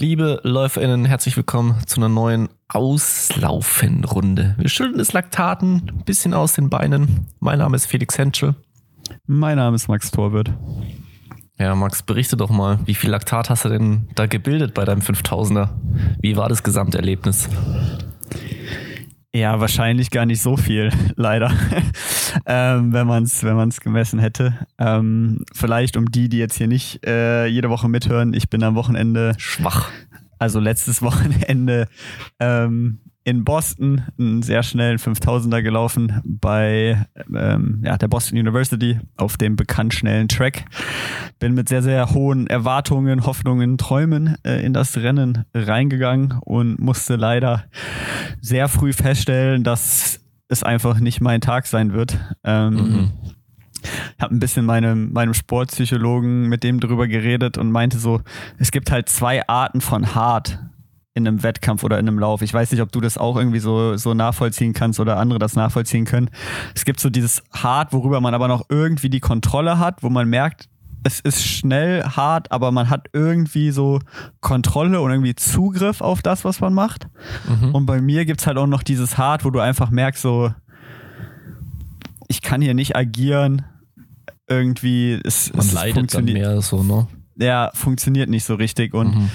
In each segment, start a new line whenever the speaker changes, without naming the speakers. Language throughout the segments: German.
Liebe LäuferInnen, herzlich willkommen zu einer neuen Auslaufenrunde. Wir schütteln das Laktaten ein bisschen aus den Beinen. Mein Name ist Felix Henschel.
Mein Name ist Max Torwirt.
Ja, Max, berichte doch mal, wie viel Laktat hast du denn da gebildet bei deinem 5000er? Wie war das Gesamterlebnis?
Ja, wahrscheinlich gar nicht so viel, leider, ähm, wenn man es wenn man's gemessen hätte. Ähm, vielleicht um die, die jetzt hier nicht äh, jede Woche mithören, ich bin am Wochenende
schwach.
Also letztes Wochenende ähm, in Boston einen sehr schnellen 5000er gelaufen bei ähm, ja, der Boston University auf dem bekannt schnellen Track. Bin mit sehr, sehr hohen Erwartungen, Hoffnungen, Träumen äh, in das Rennen reingegangen und musste leider sehr früh feststellen, dass es einfach nicht mein Tag sein wird. Ähm, mhm habe ein bisschen meinem, meinem Sportpsychologen mit dem drüber geredet und meinte so, es gibt halt zwei Arten von hart in einem Wettkampf oder in einem Lauf. Ich weiß nicht, ob du das auch irgendwie so, so nachvollziehen kannst oder andere das nachvollziehen können. Es gibt so dieses hart, worüber man aber noch irgendwie die Kontrolle hat, wo man merkt, es ist schnell hart, aber man hat irgendwie so Kontrolle und irgendwie Zugriff auf das, was man macht. Mhm. Und bei mir gibt es halt auch noch dieses hart, wo du einfach merkst, so, ich kann hier nicht agieren. Irgendwie, es,
man es leidet dann mehr so, ne?
Ja, funktioniert nicht so richtig und mhm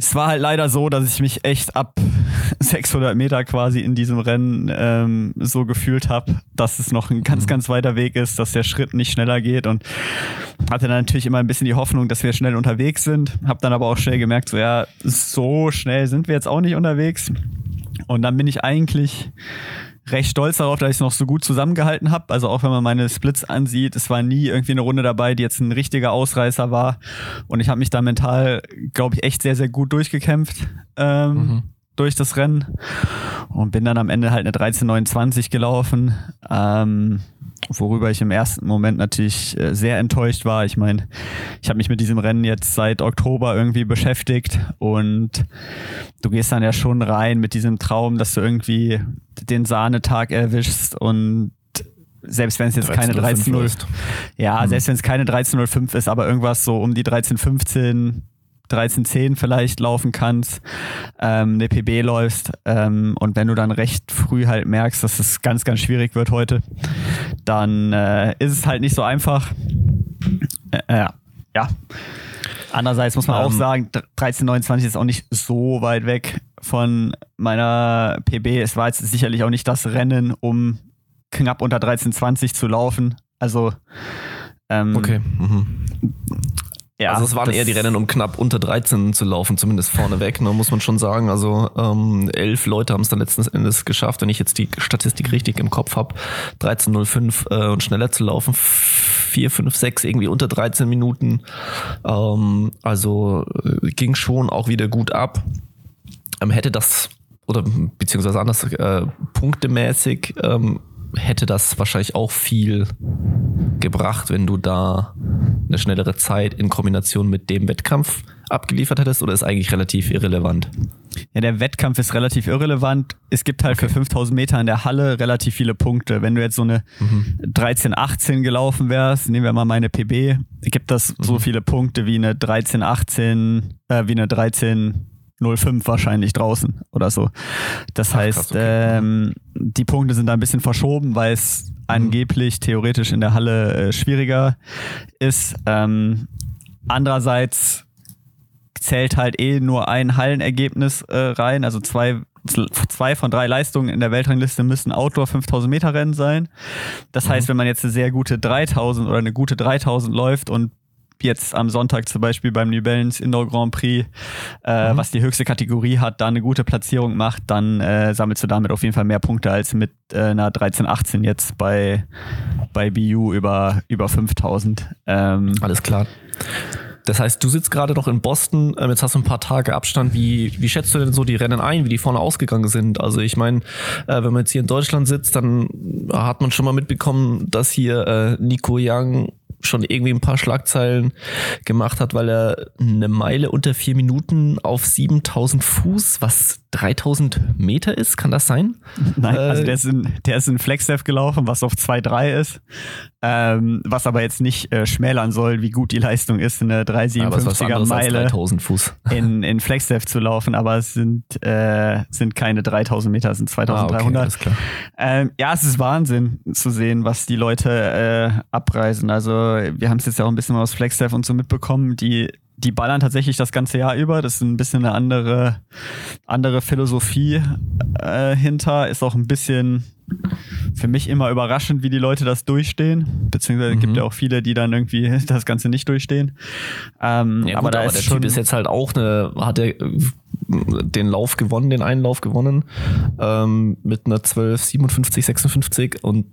es war halt leider so, dass ich mich echt ab 600 Meter quasi in diesem Rennen ähm, so gefühlt habe, dass es noch ein ganz, mhm. ganz weiter Weg ist, dass der Schritt nicht schneller geht und hatte dann natürlich immer ein bisschen die Hoffnung, dass wir schnell unterwegs sind. Hab dann aber auch schnell gemerkt, so ja, so schnell sind wir jetzt auch nicht unterwegs. Und dann bin ich eigentlich recht stolz darauf, dass ich es noch so gut zusammengehalten habe. Also auch wenn man meine Splits ansieht, es war nie irgendwie eine Runde dabei, die jetzt ein richtiger Ausreißer war. Und ich habe mich da mental, glaube ich, echt sehr, sehr gut durchgekämpft. Ähm, mhm. durch das Rennen und bin dann am Ende halt eine 13,29 gelaufen. Ähm, worüber ich im ersten Moment natürlich äh, sehr enttäuscht war. Ich meine, ich habe mich mit diesem Rennen jetzt seit Oktober irgendwie beschäftigt und du gehst dann ja schon rein mit diesem Traum, dass du irgendwie den Sahnetag erwischst und selbst wenn es jetzt keine 13.0 ja, mhm. selbst wenn es keine 13.05 ist, aber irgendwas so um die 13.15 1310 vielleicht laufen kannst, ähm, eine PB läufst ähm, und wenn du dann recht früh halt merkst, dass es ganz, ganz schwierig wird heute, dann äh, ist es halt nicht so einfach. Äh, ja. Andererseits muss man um, auch ähm. sagen, 1329 ist auch nicht so weit weg von meiner PB. Es war jetzt sicherlich auch nicht das Rennen, um knapp unter 1320 zu laufen. Also
ähm, okay. Mhm. Ja, also es waren eher die Rennen, um knapp unter 13 zu laufen, zumindest vorneweg, ne, muss man schon sagen. Also ähm, elf Leute haben es dann letzten Endes geschafft, wenn ich jetzt die Statistik richtig im Kopf habe, 13.05 äh, und schneller zu laufen, 4, 5, 6 irgendwie unter 13 Minuten. Ähm, also äh, ging schon auch wieder gut ab. Ähm, hätte das oder beziehungsweise anders äh, punktemäßig ähm, hätte das wahrscheinlich auch viel gebracht, wenn du da eine schnellere Zeit in Kombination mit dem Wettkampf abgeliefert hättest oder ist eigentlich relativ irrelevant?
Ja, der Wettkampf ist relativ irrelevant. Es gibt halt okay. für 5000 Meter in der Halle relativ viele Punkte. Wenn du jetzt so eine mhm. 13, 18 gelaufen wärst, nehmen wir mal meine PB, gibt das mhm. so viele Punkte wie eine 13, 18, äh, wie eine 13, 05 wahrscheinlich draußen oder so. Das Ach, heißt, krass, okay. ähm, die Punkte sind da ein bisschen verschoben, weil es mhm. angeblich theoretisch in der Halle äh, schwieriger ist. Ähm, andererseits zählt halt eh nur ein Hallenergebnis äh, rein, also zwei zwei von drei Leistungen in der Weltrangliste müssen Outdoor 5000 Meter Rennen sein. Das mhm. heißt, wenn man jetzt eine sehr gute 3000 oder eine gute 3000 läuft und jetzt am Sonntag zum Beispiel beim New Balance Indoor Grand Prix, äh, mhm. was die höchste Kategorie hat, da eine gute Platzierung macht, dann äh, sammelst du damit auf jeden Fall mehr Punkte als mit äh, einer 13, 18 jetzt bei, bei BU über, über 5000. Ähm,
Alles klar. Das heißt, du sitzt gerade noch in Boston, ähm, jetzt hast du ein paar Tage Abstand. Wie, wie schätzt du denn so die Rennen ein, wie die vorne ausgegangen sind? Also ich meine, äh, wenn man jetzt hier in Deutschland sitzt, dann hat man schon mal mitbekommen, dass hier äh, Nico Young schon irgendwie ein paar Schlagzeilen gemacht hat, weil er eine Meile unter vier Minuten auf 7000 Fuß, was 3000 Meter ist, kann das sein?
Nein, äh, also der ist in, der ist in Flexdev gelaufen, was auf 2,3 ist, ähm, was aber jetzt nicht äh, schmälern soll, wie gut die Leistung ist, eine 357er Meile
3000 Fuß.
in, in Flexdev zu laufen, aber es sind, äh, sind keine 3000 Meter, es sind 2300. Ah, okay, ähm, ja, es ist Wahnsinn zu sehen, was die Leute äh, abreisen. Also wir haben es jetzt ja auch ein bisschen aus Flexdev und so mitbekommen, die die ballern tatsächlich das ganze Jahr über. Das ist ein bisschen eine andere, andere Philosophie äh, hinter. Ist auch ein bisschen für mich immer überraschend, wie die Leute das durchstehen. Beziehungsweise mhm. gibt ja auch viele, die dann irgendwie das Ganze nicht durchstehen.
Ähm, ja, gut, aber, da aber der Typ ist jetzt halt auch eine, hat er den Lauf gewonnen, den einen Lauf gewonnen, ähm, mit einer 12, 57, 56 und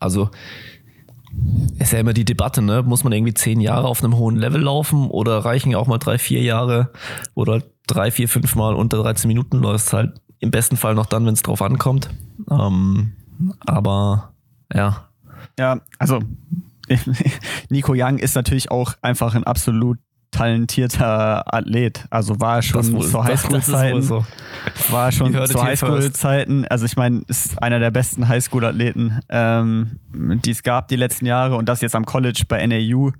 also ist ja immer die Debatte, ne? Muss man irgendwie zehn Jahre auf einem hohen Level laufen oder reichen ja auch mal drei, vier Jahre oder drei, vier, fünf Mal unter 13 Minuten läufst halt im besten Fall noch dann, wenn es drauf ankommt. Ähm, aber ja.
Ja, also Nico Young ist natürlich auch einfach ein absolut talentierter Athlet. Also war schon wohl, zu Highschool-Zeiten. So. War schon zu Highschool-Zeiten. Also ich meine, ist einer der besten Highschool-Athleten, ähm, die es gab die letzten Jahre und das jetzt am College bei NAU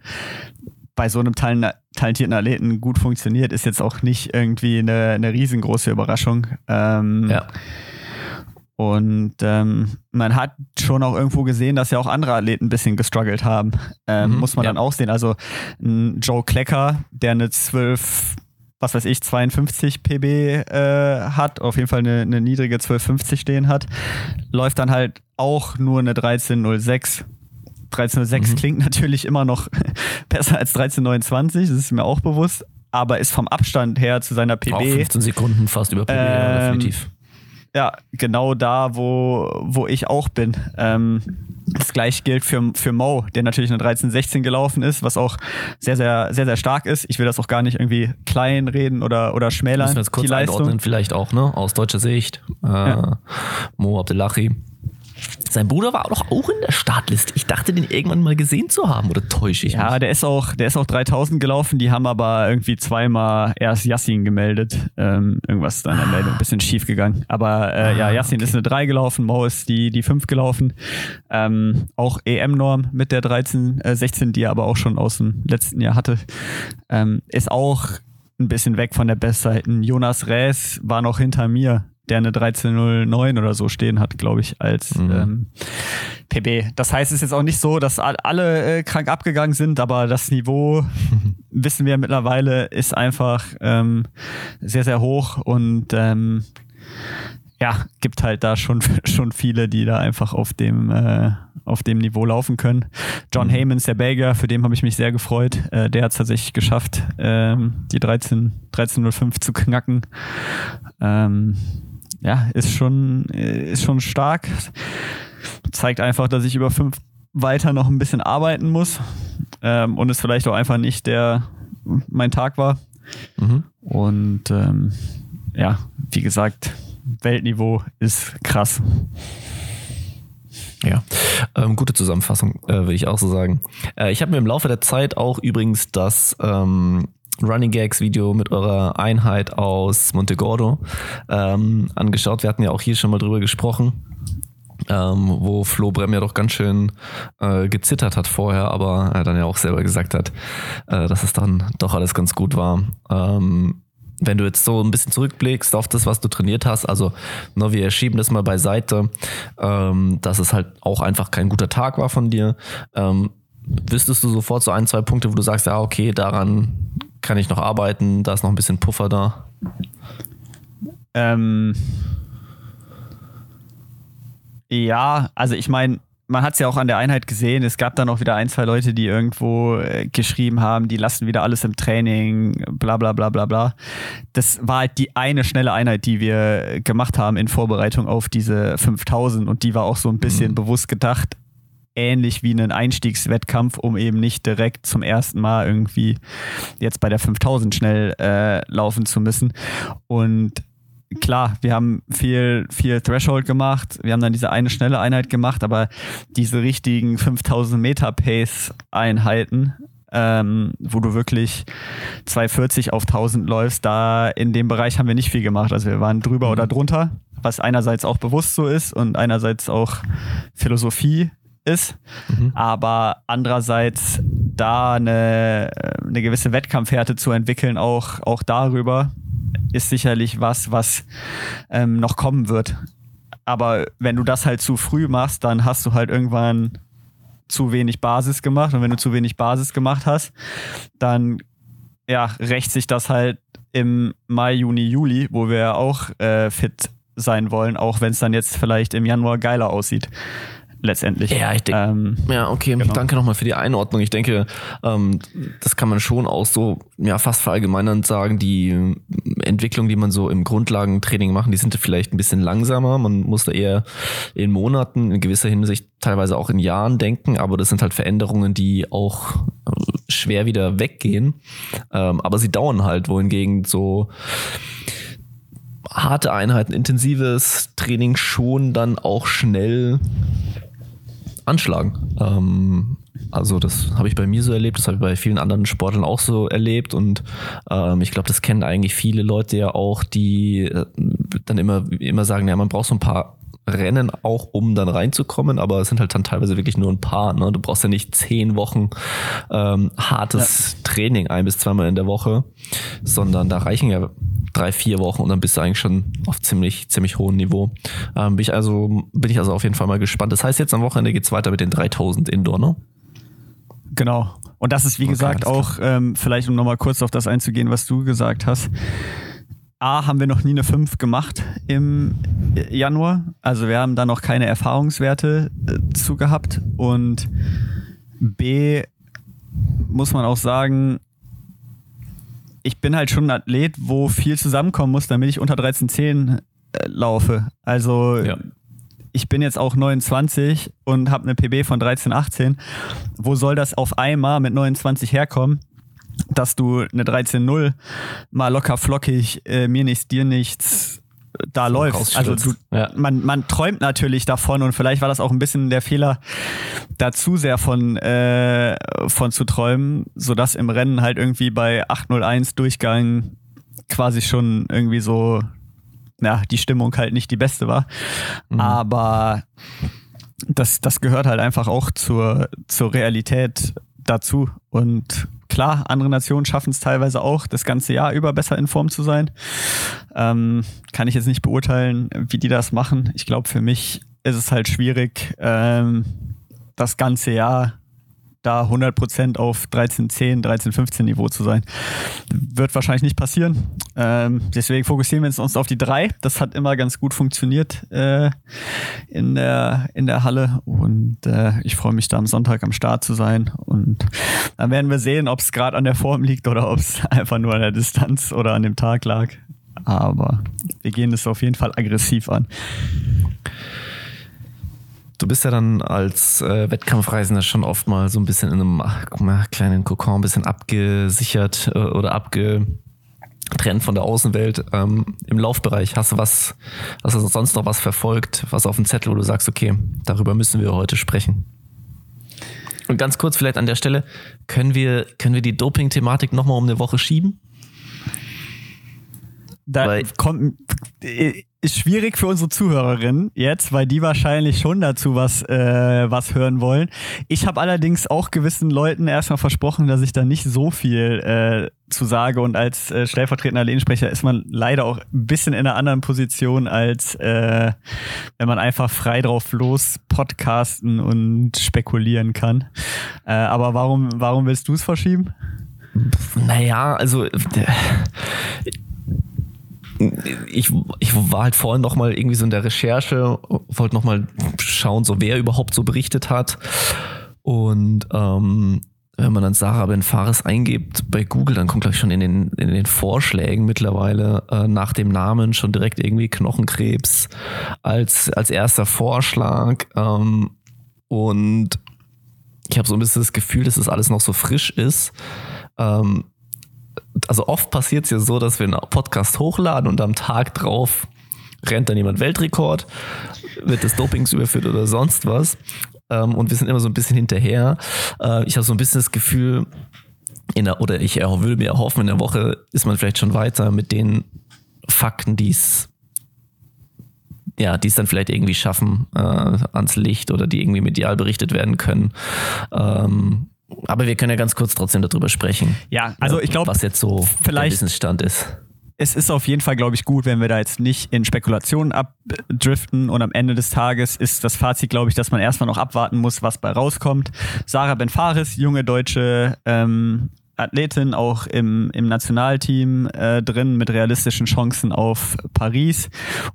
bei so einem talentierten Athleten gut funktioniert, ist jetzt auch nicht irgendwie eine, eine riesengroße Überraschung. Ähm, ja. Und ähm, man hat schon auch irgendwo gesehen, dass ja auch andere Athleten ein bisschen gestruggelt haben. Ähm, mhm, muss man ja. dann auch sehen. Also Joe Klecker, der eine 12, was weiß ich, 52 PB äh, hat, auf jeden Fall eine, eine niedrige 1250 stehen hat, läuft dann halt auch nur eine 1306. 1306 mhm. klingt natürlich immer noch besser als 1329, das ist mir auch bewusst, aber ist vom Abstand her zu seiner PB. Auch
15 Sekunden fast über PB, ähm, ja, definitiv
ja, genau da, wo, wo ich auch bin. Ähm, das gleiche gilt für, für Mo, der natürlich eine 13-16 gelaufen ist, was auch sehr, sehr, sehr, sehr stark ist. Ich will das auch gar nicht irgendwie klein reden oder, oder schmälern. Müssen wir
jetzt kurz die Leistung. vielleicht auch, ne? Aus deutscher Sicht. Äh, ja. Mo Abdullahi sein Bruder war doch auch in der Startliste. Ich dachte, den irgendwann mal gesehen zu haben, oder täusche ich
Ja, mich? der ist auch, der ist auch 3000 gelaufen. Die haben aber irgendwie zweimal erst Yassin gemeldet. Ähm, irgendwas ist da in der Meldung ein bisschen schief gegangen. Aber äh, ah, ja, Yassin okay. ist eine 3 gelaufen, Mo ist die, die 5 gelaufen. Ähm, auch EM-Norm mit der 13, äh, 16, die er aber auch schon aus dem letzten Jahr hatte. Ähm, ist auch ein bisschen weg von der Bestseiten. Jonas Rees war noch hinter mir der eine 1309 oder so stehen hat, glaube ich, als mhm. ähm, PB. Das heißt, es ist jetzt auch nicht so, dass alle äh, krank abgegangen sind, aber das Niveau, wissen wir mittlerweile, ist einfach ähm, sehr, sehr hoch und ähm, ja, gibt halt da schon, schon viele, die da einfach auf dem, äh, auf dem Niveau laufen können. John mhm. Haymans, der Belgier, für den habe ich mich sehr gefreut. Äh, der hat es tatsächlich geschafft, ähm, die 13, 1305 zu knacken. Ähm, ja, ist schon, ist schon stark. Zeigt einfach, dass ich über fünf weiter noch ein bisschen arbeiten muss ähm, und es vielleicht auch einfach nicht der mein Tag war. Mhm. Und ähm, ja, wie gesagt, Weltniveau ist krass.
Ja, ähm, gute Zusammenfassung, äh, würde ich auch so sagen. Äh, ich habe mir im Laufe der Zeit auch übrigens das ähm, Running Gags Video mit eurer Einheit aus Montegordo ähm, angeschaut. Wir hatten ja auch hier schon mal drüber gesprochen. Ähm, wo Flo Brem ja doch ganz schön äh, gezittert hat vorher, aber er dann ja auch selber gesagt hat, äh, dass es dann doch alles ganz gut war. Ähm, wenn du jetzt so ein bisschen zurückblickst auf das, was du trainiert hast, also ne, wir schieben das mal beiseite, ähm, dass es halt auch einfach kein guter Tag war von dir. Ähm, wüsstest du sofort so ein, zwei Punkte, wo du sagst, ja, okay, daran kann ich noch arbeiten, da ist noch ein bisschen Puffer da?
Ähm, ja, also ich meine, man hat es ja auch an der Einheit gesehen, es gab dann auch wieder ein, zwei Leute, die irgendwo äh, geschrieben haben, die lassen wieder alles im Training, bla bla bla bla bla. Das war halt die eine schnelle Einheit, die wir gemacht haben in Vorbereitung auf diese 5000 und die war auch so ein bisschen mhm. bewusst gedacht, ähnlich wie einen Einstiegswettkampf, um eben nicht direkt zum ersten Mal irgendwie jetzt bei der 5000 schnell äh, laufen zu müssen. Und klar, wir haben viel, viel Threshold gemacht, wir haben dann diese eine schnelle Einheit gemacht, aber diese richtigen 5000 Meter Pace Einheiten, ähm, wo du wirklich 240 auf 1000 läufst, da in dem Bereich haben wir nicht viel gemacht. Also wir waren drüber mhm. oder drunter, was einerseits auch bewusst so ist und einerseits auch Philosophie ist, mhm. aber andererseits da eine, eine gewisse Wettkampfhärte zu entwickeln, auch, auch darüber, ist sicherlich was, was ähm, noch kommen wird. Aber wenn du das halt zu früh machst, dann hast du halt irgendwann zu wenig Basis gemacht. Und wenn du zu wenig Basis gemacht hast, dann ja, rächt sich das halt im Mai, Juni, Juli, wo wir auch äh, fit sein wollen, auch wenn es dann jetzt vielleicht im Januar geiler aussieht letztendlich.
Ja, ich denke. Ähm, ja, okay. Genau. Danke nochmal für die Einordnung. Ich denke, ähm, das kann man schon auch so ja fast verallgemeinernd sagen. Die Entwicklung, die man so im Grundlagentraining machen, die sind vielleicht ein bisschen langsamer. Man muss da eher in Monaten, in gewisser Hinsicht teilweise auch in Jahren denken, aber das sind halt Veränderungen, die auch äh, schwer wieder weggehen. Ähm, aber sie dauern halt, wohingegen so harte Einheiten, intensives Training schon dann auch schnell anschlagen. Ähm, also das habe ich bei mir so erlebt, das habe ich bei vielen anderen Sportlern auch so erlebt und ähm, ich glaube, das kennen eigentlich viele Leute ja auch, die äh, dann immer, immer sagen, ja, man braucht so ein paar Rennen auch, um dann reinzukommen, aber es sind halt dann teilweise wirklich nur ein paar. Ne? Du brauchst ja nicht zehn Wochen ähm, hartes ja. Training ein bis zweimal in der Woche, sondern da reichen ja drei, vier Wochen und dann bist du eigentlich schon auf ziemlich, ziemlich hohem Niveau. Ähm, bin ich also, bin ich also auf jeden Fall mal gespannt. Das heißt, jetzt am Wochenende geht's weiter mit den 3000 Indoor, ne?
Genau. Und das ist, wie okay, gesagt, auch, ähm, vielleicht um nochmal kurz auf das einzugehen, was du gesagt hast. A, haben wir noch nie eine 5 gemacht im Januar. Also wir haben da noch keine Erfahrungswerte äh, zu gehabt. Und B, muss man auch sagen, ich bin halt schon ein Athlet, wo viel zusammenkommen muss, damit ich unter 13,10 äh, laufe. Also ja. ich bin jetzt auch 29 und habe eine PB von 13,18. Wo soll das auf einmal mit 29 herkommen? Dass du eine 13-0 mal locker flockig, äh, mir nichts, dir nichts, da so läufst. Also du, ja. man, man träumt natürlich davon und vielleicht war das auch ein bisschen der Fehler, da zu sehr von, äh, von zu träumen, sodass im Rennen halt irgendwie bei 801 Durchgang quasi schon irgendwie so, ja, die Stimmung halt nicht die beste war. Mhm. Aber das, das gehört halt einfach auch zur, zur Realität dazu. Und klar, andere Nationen schaffen es teilweise auch, das ganze Jahr über besser in Form zu sein. Ähm, kann ich jetzt nicht beurteilen, wie die das machen. Ich glaube, für mich ist es halt schwierig, ähm, das ganze Jahr da 100% auf 13.10, 13.15 Niveau zu sein. Wird wahrscheinlich nicht passieren. Ähm, deswegen fokussieren wir uns auf die drei. Das hat immer ganz gut funktioniert äh, in, der, in der Halle und äh, ich freue mich da am Sonntag am Start zu sein und dann werden wir sehen, ob es gerade an der Form liegt oder ob es einfach nur an der Distanz oder an dem Tag lag. Aber wir gehen es auf jeden Fall aggressiv an.
Du bist ja dann als äh, Wettkampfreisender schon oft mal so ein bisschen in einem ach, mal, kleinen Kokon ein bisschen abgesichert äh, oder abgetrennt von der Außenwelt. Ähm, Im Laufbereich hast du was, hast du sonst noch was verfolgt, was auf dem Zettel, wo du sagst, okay, darüber müssen wir heute sprechen. Und ganz kurz vielleicht an der Stelle, können wir, können wir die Doping-Thematik nochmal um eine Woche schieben?
Da kommt, ist schwierig für unsere Zuhörerinnen jetzt, weil die wahrscheinlich schon dazu was, äh, was hören wollen. Ich habe allerdings auch gewissen Leuten erstmal versprochen, dass ich da nicht so viel äh, zu sage. Und als äh, stellvertretender Lehnsprecher ist man leider auch ein bisschen in einer anderen Position, als äh, wenn man einfach frei drauf los podcasten und spekulieren kann. Äh, aber warum, warum willst du es verschieben?
Naja, also ich, ich war halt vorhin noch mal irgendwie so in der Recherche, wollte noch mal schauen, so wer überhaupt so berichtet hat. Und ähm, wenn man dann Sarah Ben Fares eingibt bei Google, dann kommt glaube ich schon in den, in den Vorschlägen mittlerweile äh, nach dem Namen schon direkt irgendwie Knochenkrebs als, als erster Vorschlag. Ähm, und ich habe so ein bisschen das Gefühl, dass das alles noch so frisch ist. Ähm, also oft passiert es ja so, dass wir einen Podcast hochladen und am Tag drauf rennt dann jemand Weltrekord, wird des Dopings überführt oder sonst was. Ähm, und wir sind immer so ein bisschen hinterher. Äh, ich habe so ein bisschen das Gefühl, der, oder ich würde mir erhoffen, in der Woche ist man vielleicht schon weiter mit den Fakten, die es ja, es dann vielleicht irgendwie schaffen äh, ans Licht oder die irgendwie medial berichtet werden können. Ähm, aber wir können ja ganz kurz trotzdem darüber sprechen.
Ja, also ich glaube,
was jetzt so
vielleicht,
der Wissensstand ist.
Es ist auf jeden Fall, glaube ich, gut, wenn wir da jetzt nicht in Spekulationen abdriften und am Ende des Tages ist das Fazit, glaube ich, dass man erstmal noch abwarten muss, was bei rauskommt. Sarah Benfaris, junge deutsche ähm, Athletin auch im, im Nationalteam äh, drin mit realistischen Chancen auf Paris.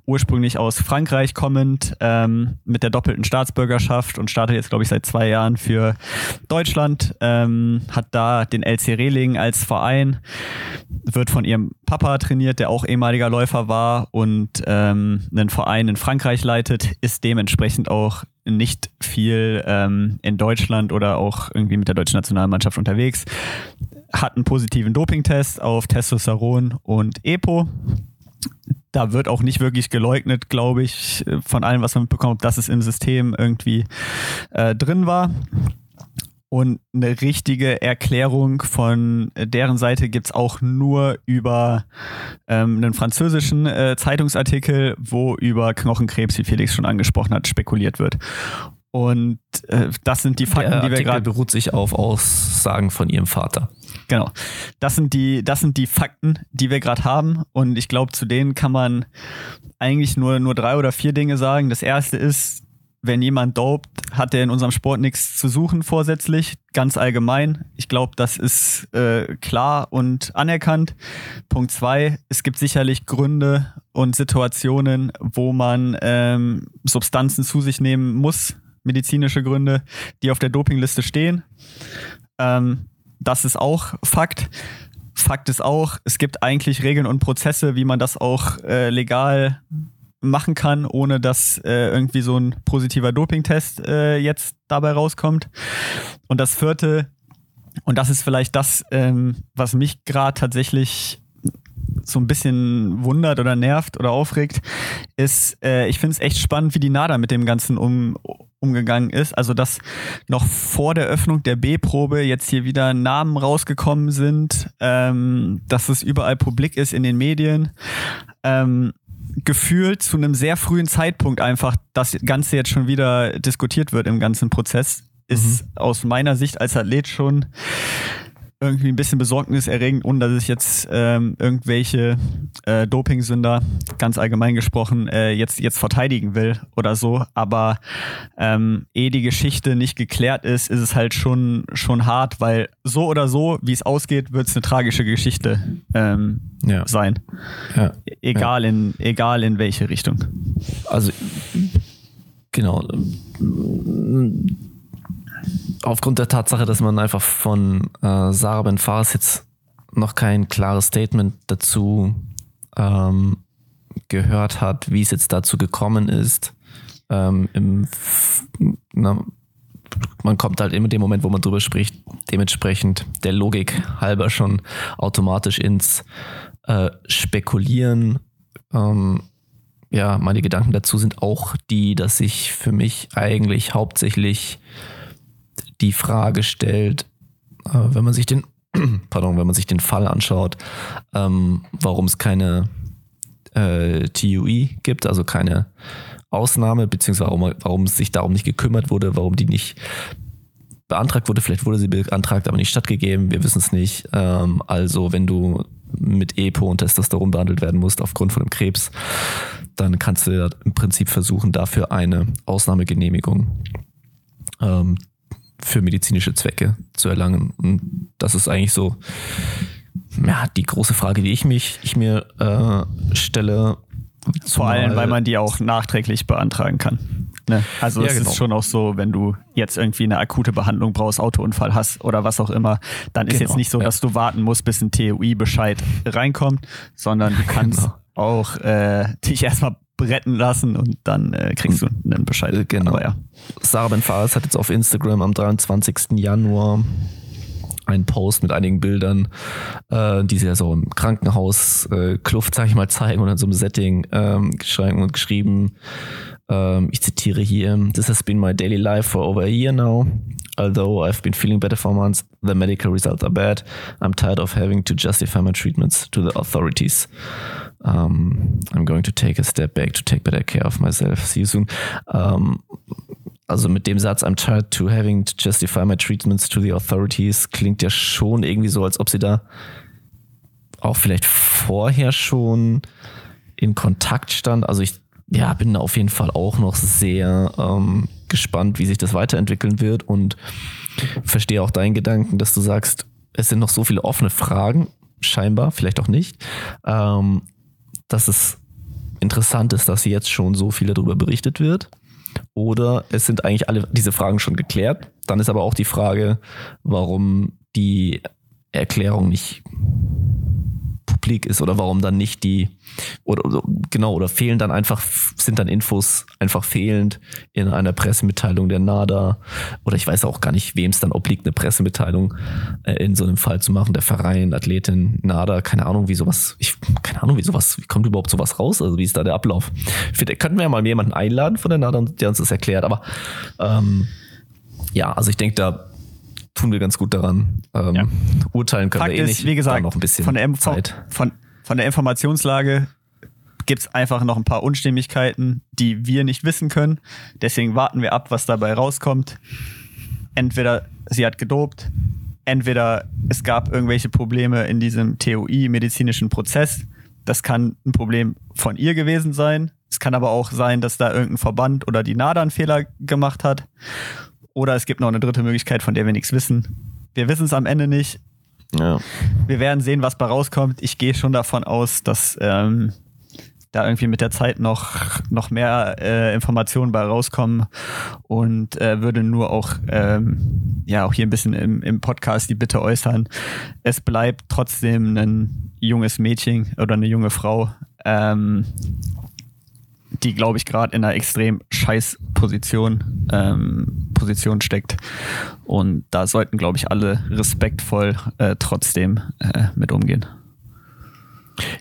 Ursprünglich aus Frankreich kommend, ähm, mit der doppelten Staatsbürgerschaft und startet jetzt, glaube ich, seit zwei Jahren für Deutschland. Ähm, hat da den LC Reling als Verein, wird von ihrem Papa trainiert, der auch ehemaliger Läufer war und ähm, einen Verein in Frankreich leitet, ist dementsprechend auch nicht viel ähm, in Deutschland oder auch irgendwie mit der deutschen Nationalmannschaft unterwegs. Hat einen positiven Dopingtest auf Testosteron und EPO. Da wird auch nicht wirklich geleugnet, glaube ich, von allem, was man mitbekommt, dass es im System irgendwie äh, drin war. Und eine richtige Erklärung von deren Seite gibt es auch nur über ähm, einen französischen äh, Zeitungsartikel, wo über Knochenkrebs, wie Felix schon angesprochen hat, spekuliert wird. Und äh, das sind die Fakten,
Der
die wir gerade.
beruht sich auf Aussagen von ihrem Vater.
Genau. Das sind die, das sind die Fakten, die wir gerade haben. Und ich glaube, zu denen kann man eigentlich nur, nur drei oder vier Dinge sagen. Das erste ist, wenn jemand dopt, hat er in unserem Sport nichts zu suchen vorsätzlich, ganz allgemein. Ich glaube, das ist äh, klar und anerkannt. Punkt zwei, es gibt sicherlich Gründe und Situationen, wo man ähm, Substanzen zu sich nehmen muss, medizinische Gründe, die auf der Dopingliste stehen. Ähm, das ist auch Fakt. Fakt ist auch, es gibt eigentlich Regeln und Prozesse, wie man das auch äh, legal machen kann, ohne dass äh, irgendwie so ein positiver Dopingtest äh, jetzt dabei rauskommt. Und das vierte, und das ist vielleicht das, ähm, was mich gerade tatsächlich so ein bisschen wundert oder nervt oder aufregt, ist, äh, ich finde es echt spannend, wie die NADA mit dem Ganzen um, umgegangen ist. Also, dass noch vor der Öffnung der B-Probe jetzt hier wieder Namen rausgekommen sind, ähm, dass es überall publik ist in den Medien. Ähm, gefühlt zu einem sehr frühen Zeitpunkt einfach das Ganze jetzt schon wieder diskutiert wird im ganzen Prozess, ist mhm. aus meiner Sicht als Athlet schon irgendwie ein bisschen besorgniserregend, ohne dass ich jetzt ähm, irgendwelche äh, Dopingsünder, ganz allgemein gesprochen, äh, jetzt, jetzt verteidigen will oder so. Aber ähm, ehe die Geschichte nicht geklärt ist, ist es halt schon, schon hart, weil so oder so, wie es ausgeht, wird es eine tragische Geschichte ähm, ja. sein. Ja. Egal, ja. In, egal in welche Richtung.
Also, genau aufgrund der Tatsache, dass man einfach von äh, Sarah Ben Fares jetzt noch kein klares Statement dazu ähm, gehört hat, wie es jetzt dazu gekommen ist. Ähm, im, na, man kommt halt immer dem Moment, wo man drüber spricht, dementsprechend der Logik halber schon automatisch ins äh, Spekulieren. Ähm, ja, meine Gedanken dazu sind auch die, dass sich für mich eigentlich hauptsächlich die Frage stellt, äh, wenn man sich den, pardon, wenn man sich den Fall anschaut, ähm, warum es keine äh, TUI gibt, also keine Ausnahme, beziehungsweise warum, warum es sich darum nicht gekümmert wurde, warum die nicht beantragt wurde. Vielleicht wurde sie beantragt, aber nicht stattgegeben. Wir wissen es nicht. Ähm, also wenn du mit EPO und Testosteron behandelt werden musst aufgrund von einem Krebs, dann kannst du im Prinzip versuchen, dafür eine Ausnahmegenehmigung ähm, für medizinische Zwecke zu erlangen. Und das ist eigentlich so ja, die große Frage, die ich mich, ich mir äh, stelle.
Vor allem, weil man die auch nachträglich beantragen kann. Ne? Also ja, es genau. ist schon auch so, wenn du jetzt irgendwie eine akute Behandlung brauchst, Autounfall hast oder was auch immer, dann ist genau, jetzt nicht so, ja. dass du warten musst, bis ein TUI-Bescheid reinkommt, sondern du kannst genau. auch äh, dich erstmal retten lassen und dann äh, kriegst du einen Bescheid. Äh,
genau. Aber ja. Sarah Ben Fares hat jetzt auf Instagram am 23. Januar einen Post mit einigen Bildern, äh, die sie ja so im Krankenhaus äh, Kluft, sag ich mal, zeigen und in so einem Setting ähm, geschrieben und geschrieben. Ähm, ich zitiere hier: This has been my daily life for over a year now. Although I've been feeling better for months, the medical results are bad. I'm tired of having to justify my treatments to the authorities. Um, I'm going to take a step back to take better care of myself. See you soon. Um, also mit dem Satz, I'm tired to having to justify my treatments to the authorities, klingt ja schon irgendwie so, als ob sie da auch vielleicht vorher schon in Kontakt stand. Also ich ja, bin auf jeden Fall auch noch sehr ähm, gespannt, wie sich das weiterentwickeln wird und verstehe auch deinen Gedanken, dass du sagst, es sind noch so viele offene Fragen, scheinbar, vielleicht auch nicht, ähm, dass es interessant ist, dass jetzt schon so viel darüber berichtet wird. Oder es sind eigentlich alle diese Fragen schon geklärt. Dann ist aber auch die Frage, warum die Erklärung nicht publik ist oder warum dann nicht die oder, oder genau oder fehlen dann einfach sind dann Infos einfach fehlend in einer Pressemitteilung der NADA oder ich weiß auch gar nicht, wem es dann obliegt, eine Pressemitteilung äh, in so einem Fall zu machen. Der Verein, Athletin, NADA, keine Ahnung, wie sowas, ich keine Ahnung, wie sowas, wie kommt überhaupt sowas raus? Also wie ist da der Ablauf? Finde, könnten wir ja mal jemanden einladen von der NADA, der uns das erklärt. Aber ähm, ja, also ich denke da tun wir ganz gut daran. Ähm, ja. Urteilen können Fakt wir eh nicht.
Wie gesagt, noch ein bisschen von der, Zeit. Von, von der Informationslage gibt es einfach noch ein paar Unstimmigkeiten, die wir nicht wissen können. Deswegen warten wir ab, was dabei rauskommt. Entweder sie hat gedopt, entweder es gab irgendwelche Probleme in diesem TOI-medizinischen Prozess. Das kann ein Problem von ihr gewesen sein. Es kann aber auch sein, dass da irgendein Verband oder die NADA einen Fehler gemacht hat. Oder es gibt noch eine dritte Möglichkeit, von der wir nichts wissen. Wir wissen es am Ende nicht. Ja. Wir werden sehen, was bei rauskommt. Ich gehe schon davon aus, dass ähm, da irgendwie mit der Zeit noch, noch mehr äh, Informationen bei rauskommen und äh, würde nur auch, ähm, ja, auch hier ein bisschen im, im Podcast die Bitte äußern. Es bleibt trotzdem ein junges Mädchen oder eine junge Frau. Ähm, die, glaube ich, gerade in einer extrem scheiß Position, ähm, Position steckt. Und da sollten, glaube ich, alle respektvoll äh, trotzdem äh, mit umgehen.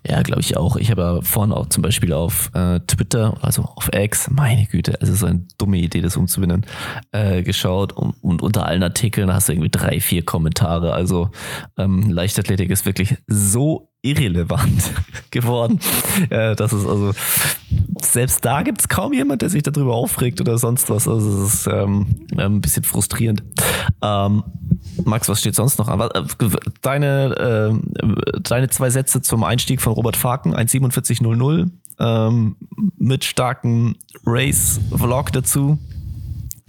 Ja, glaube ich auch. Ich habe ja vorhin auch zum Beispiel auf äh, Twitter, also auf X, meine Güte, also so eine dumme Idee, das umzubinden, äh, geschaut und, und, unter allen Artikeln hast du irgendwie drei, vier Kommentare. Also ähm, Leichtathletik ist wirklich so irrelevant geworden. Äh, das ist also, selbst da gibt es kaum jemand, der sich darüber aufregt oder sonst was. Also es ist ähm, ein bisschen frustrierend. Ähm, Max, was steht sonst noch an? Äh, deine, äh, deine zwei Sätze zum Einstieg von Robert Faken, 1,4700, ähm, mit starkem Race-Vlog dazu.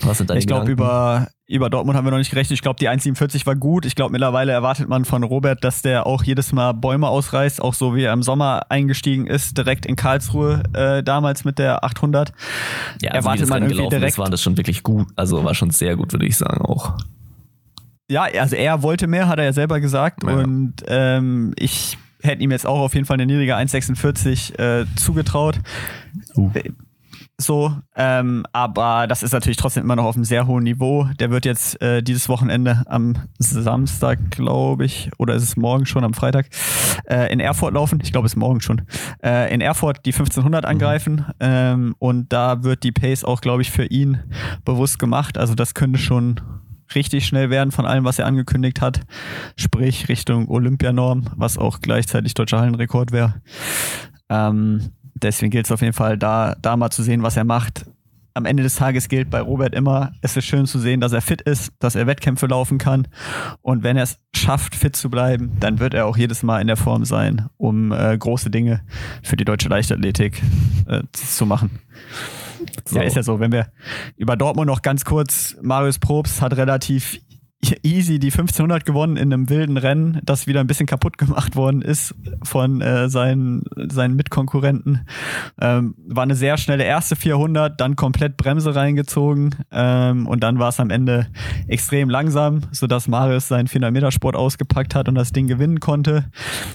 Was sind deine Ich glaube, über, über Dortmund haben wir noch nicht gerechnet. Ich glaube, die 1,47 war gut. Ich glaube, mittlerweile erwartet man von Robert, dass der auch jedes Mal Bäume ausreißt, auch so wie er im Sommer eingestiegen ist, direkt in Karlsruhe äh, damals mit der 800.
Ja, also erwartet man irgendwie direkt. Ist, war das schon wirklich gut. Also war schon sehr gut, würde ich sagen auch.
Ja, also er wollte mehr, hat er ja selber gesagt. Ja. Und ähm, ich hätte ihm jetzt auch auf jeden Fall eine niedrige 1,46 äh, zugetraut. Uh. So, ähm, aber das ist natürlich trotzdem immer noch auf einem sehr hohen Niveau. Der wird jetzt äh, dieses Wochenende am Samstag, glaube ich, oder ist es morgen schon am Freitag, äh, in Erfurt laufen. Ich glaube, es ist morgen schon. Äh, in Erfurt die 1500 mhm. angreifen mhm. ähm, und da wird die Pace auch, glaube ich, für ihn bewusst gemacht. Also das könnte schon richtig schnell werden von allem, was er angekündigt hat. Sprich Richtung Olympianorm, was auch gleichzeitig deutscher Hallenrekord wäre. Ähm, deswegen gilt es auf jeden Fall, da, da mal zu sehen, was er macht. Am Ende des Tages gilt bei Robert immer, es ist schön zu sehen, dass er fit ist, dass er Wettkämpfe laufen kann. Und wenn er es schafft, fit zu bleiben, dann wird er auch jedes Mal in der Form sein, um äh, große Dinge für die deutsche Leichtathletik äh, zu machen. So. Ja, ist ja so. Wenn wir über Dortmund noch ganz kurz, Marius Probst hat relativ easy die 1500 gewonnen in einem wilden Rennen, das wieder ein bisschen kaputt gemacht worden ist von äh, seinen, seinen Mitkonkurrenten. Ähm, war eine sehr schnelle erste 400, dann komplett Bremse reingezogen ähm, und dann war es am Ende extrem langsam, sodass Marius seinen 400 Meter Sport ausgepackt hat und das Ding gewinnen konnte.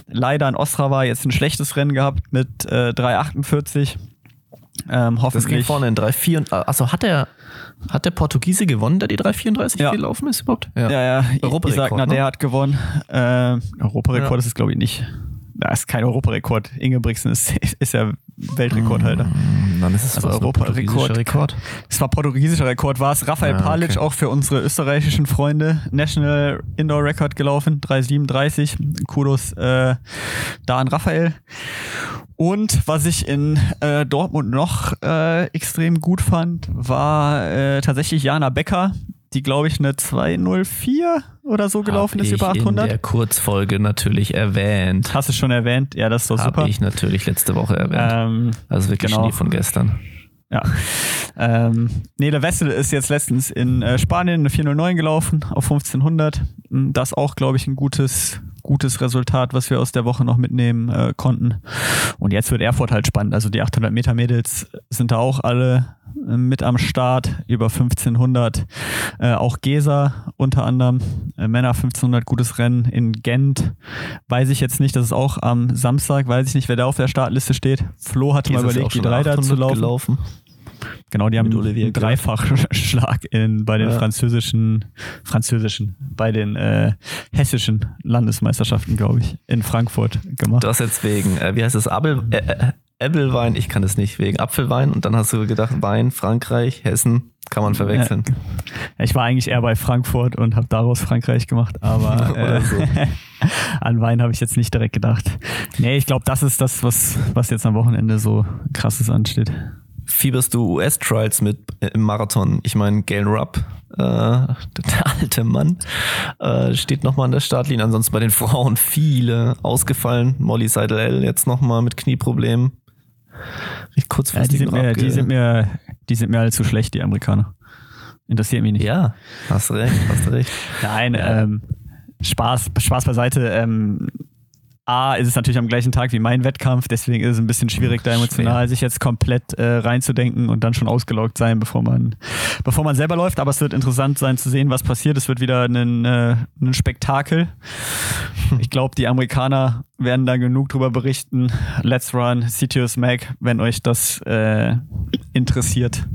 Leider in Ostrava jetzt ein schlechtes Rennen gehabt mit äh, 348
Ähm, hoffentlich. Das ging vorne in 3,4. Achso, hat der, hat der Portugiese gewonnen, der die 3,34 ja. gelaufen ist überhaupt?
Ja, ja. ja. Europarekord. Isaac ne? hat gewonnen. Äh, Europarekord ja. ist es, glaube ich, nicht. Das ist kein Europarekord. Ingebrigtsen ist, ist ja Weltrekordhalter.
Mm, dann ist es also Europarekord. Rekord.
Es war portugiesischer Rekord, war es Rafael ah, Palic okay. auch für unsere österreichischen Freunde National Indoor Record gelaufen, 3,37. Kudos äh, da an Raphael. Und was ich in äh, Dortmund noch äh, extrem gut fand, war äh, tatsächlich Jana Becker, die, glaube ich, eine 204 oder so gelaufen Hab ist über 800.
in der Kurzfolge natürlich erwähnt.
Hast du schon erwähnt? Ja, das ist doch Hab super.
Habe ich natürlich letzte Woche erwähnt. Ähm, also wirklich genau. nie von gestern.
Ja. Ähm, Nele Wessel ist jetzt letztens in äh, Spanien eine 409 gelaufen auf 1500. Das auch, glaube ich, ein gutes, gutes Resultat, was wir aus der Woche noch mitnehmen äh, konnten. Und jetzt wird Erfurt halt spannend. Also die 800 Meter Mädels sind da auch alle mit am Start, über 1500. Äh, auch Gesa unter anderem, äh, Männer 1500, gutes Rennen in Gent. Weiß ich jetzt nicht, das ist auch am Samstag, weiß ich nicht, wer da auf der Startliste steht. Flo hatte Gesa mal überlegt, die drei da zu laufen. Gelaufen. Genau, die haben einen Dreifachschlag in, bei den ja. französischen, französischen, bei den äh, hessischen Landesmeisterschaften, glaube ich, in Frankfurt gemacht.
Das jetzt wegen, äh, wie heißt das, Abel, äh, äh Äppelwein, ich kann es nicht, wegen Apfelwein und dann hast du gedacht, Wein, Frankreich, Hessen, kann man verwechseln.
Ja, ich war eigentlich eher bei Frankfurt und habe daraus Frankreich gemacht, aber äh, so. an Wein habe ich jetzt nicht direkt gedacht. Nee, ich glaube, das ist das, was, was jetzt am Wochenende so krasses ansteht.
Fieberst du US-Trials mit äh, im Marathon? Ich meine, Gail Rupp, äh, der alte Mann, äh, steht nochmal an der Startlinie. Ansonsten bei den Frauen viele ausgefallen. Molly Seidel jetzt nochmal mit Knieproblemen.
Recht kurzfristig. Ja, die, sind mir, die, sind mir, die sind mir alle zu schlecht, die Amerikaner. Interessiert mich nicht.
Ja, hast recht, hast recht.
Nein, ja. ähm, Spaß, Spaß beiseite. Ähm, A, ist es natürlich am gleichen Tag wie mein Wettkampf, deswegen ist es ein bisschen schwierig, da emotional Schwer. sich jetzt komplett äh, reinzudenken und dann schon ausgeloggt sein, bevor man, bevor man selber läuft. Aber es wird interessant sein zu sehen, was passiert. Es wird wieder ein, äh, ein Spektakel. Ich glaube, die Amerikaner werden da genug drüber berichten. Let's Run, CTOS Mag, wenn euch das äh, interessiert.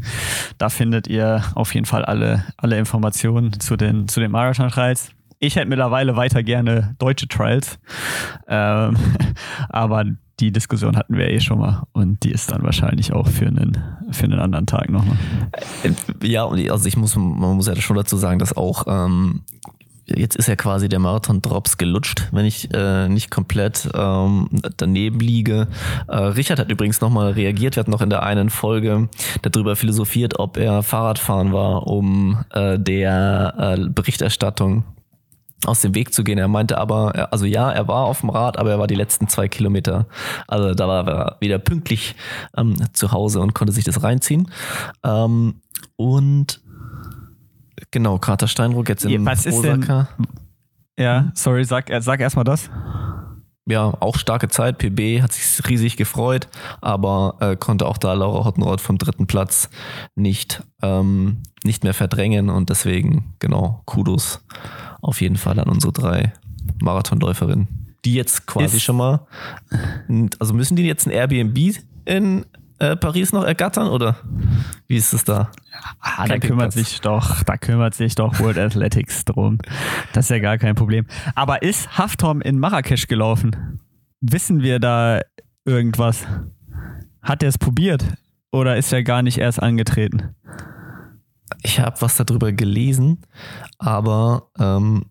Da findet ihr auf jeden Fall alle, alle Informationen zu den, zu den Marathon-Trials. Ich hätte mittlerweile weiter gerne deutsche Trials. Ähm, aber die Diskussion hatten wir eh schon mal und die ist dann wahrscheinlich auch für einen, für einen anderen Tag nochmal.
Ja, also ich muss, man muss ja schon dazu sagen, dass auch ähm, jetzt ist ja quasi der Marathon Drops gelutscht, wenn ich äh, nicht komplett ähm, daneben liege. Äh, Richard hat übrigens nochmal reagiert, wir hatten noch in der einen Folge darüber philosophiert, ob er Fahrradfahren war, um äh, der äh, Berichterstattung aus dem Weg zu gehen. Er meinte aber, also ja, er war auf dem Rad, aber er war die letzten zwei Kilometer. Also da war er wieder pünktlich ähm, zu Hause und konnte sich das reinziehen. Ähm, und genau, Kater Steinruck jetzt im
Was ist Osaka. Ja, sorry, sag, sag erstmal das.
Ja, auch starke Zeit. PB hat sich riesig gefreut, aber äh, konnte auch da Laura Hottenroth vom dritten Platz nicht, ähm, nicht mehr verdrängen und deswegen, genau, Kudos auf jeden Fall an unsere drei Marathonläuferinnen. Die jetzt quasi ist schon mal, also müssen die jetzt ein Airbnb in äh, Paris noch ergattern oder wie ist es da?
Ah, da kümmert sich doch, da kümmert sich doch World Athletics drum. Das ist ja gar kein Problem. Aber ist Haftom in Marrakesch gelaufen? Wissen wir da irgendwas? Hat er es probiert oder ist er gar nicht erst angetreten?
Ich habe was darüber gelesen, aber ähm,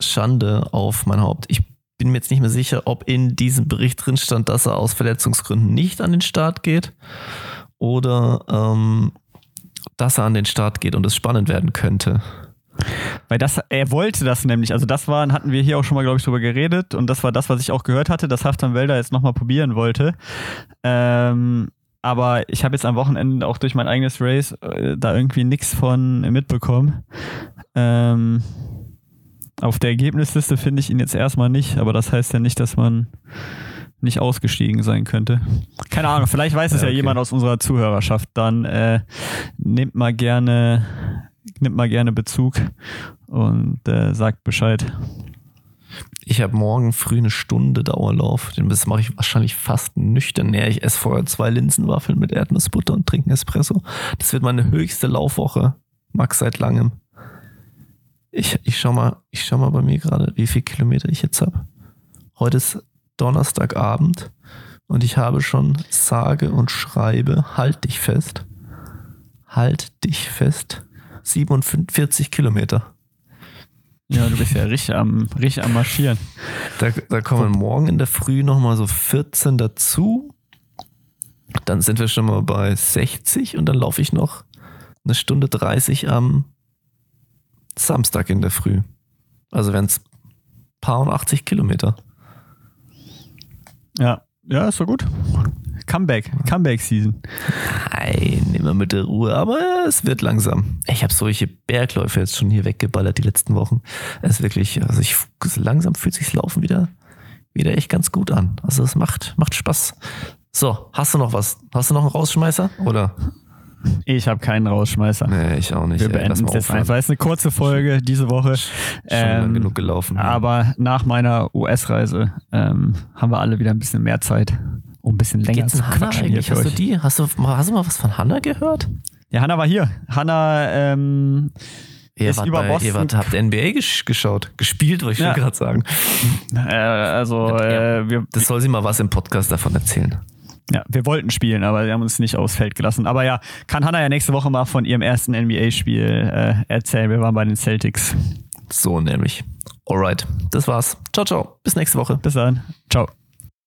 Schande auf mein Haupt. Ich bin mir jetzt nicht mehr sicher, ob in diesem Bericht drin stand, dass er aus Verletzungsgründen nicht an den Start geht oder ähm, dass er an den Start geht und es spannend werden könnte.
Weil das, er wollte das nämlich, also das waren, hatten wir hier auch schon mal, glaube ich, drüber geredet und das war das, was ich auch gehört hatte, dass Haftan Welder jetzt nochmal probieren wollte. Ähm, aber ich habe jetzt am Wochenende auch durch mein eigenes Race äh, da irgendwie nichts von mitbekommen. Ähm, auf der Ergebnisliste finde ich ihn jetzt erstmal nicht, aber das heißt ja nicht, dass man nicht ausgestiegen sein könnte. Keine Ahnung, vielleicht weiß es ja, ja okay. jemand aus unserer Zuhörerschaft. Dann äh, nehmt mal gerne, nimmt mal gerne Bezug und äh, sagt Bescheid.
Ich habe morgen früh eine Stunde Dauerlauf. Den mache ich wahrscheinlich fast nüchtern. Nee, ich esse vorher zwei Linsenwaffeln mit Erdnussbutter und trinke Espresso. Das wird meine höchste Laufwoche. Max seit langem. Ich, ich schau mal, ich schau mal bei mir gerade, wie viel Kilometer ich jetzt habe. Heute ist Donnerstagabend und ich habe schon sage und schreibe, halt dich fest. Halt dich fest. 47 Kilometer.
Ja, du bist ja richtig am, richtig am Marschieren.
Da, da kommen morgen in der Früh nochmal so 14 dazu. Dann sind wir schon mal bei 60 und dann laufe ich noch eine Stunde 30 am Samstag in der Früh. Also wären es paar und 80 Kilometer.
Ja, ja, ist so gut. Comeback, Comeback-Season.
Nein, immer mit der Ruhe, aber es wird langsam. Ich habe solche Bergläufe jetzt schon hier weggeballert die letzten Wochen. Es ist wirklich, also ich, langsam fühlt sich Laufen wieder, wieder echt ganz gut an. Also es macht, macht Spaß. So, hast du noch was? Hast du noch einen Rausschmeißer? Oder?
Ich habe keinen Rausschmeißer.
Nee, ich auch nicht.
Wir beenden es jetzt einfach. Es ist eine kurze Folge diese Woche.
Schon ähm, genug gelaufen.
Aber nach meiner US-Reise ähm, haben wir alle wieder ein bisschen mehr Zeit, um ein bisschen länger zu quatschen.
Eigentlich? Hast du die? Hast du, hast du mal was von Hanna gehört?
Ja, Hanna war hier. Hanna ähm,
Ihr ist über bei, Boston. Ihr wart, habt NBA gesch geschaut, gespielt, wollte ich ja. gerade sagen.
Äh, also, äh, wir,
das soll sie mal was im Podcast davon erzählen.
Ja, wir wollten spielen, aber sie haben uns nicht aufs Feld gelassen. Aber ja, kann Hannah ja nächste Woche mal von ihrem ersten NBA-Spiel äh, erzählen. Wir waren bei den Celtics.
So nämlich. Alright, das war's. Ciao, ciao. Bis nächste Woche.
Bis dann. Ciao.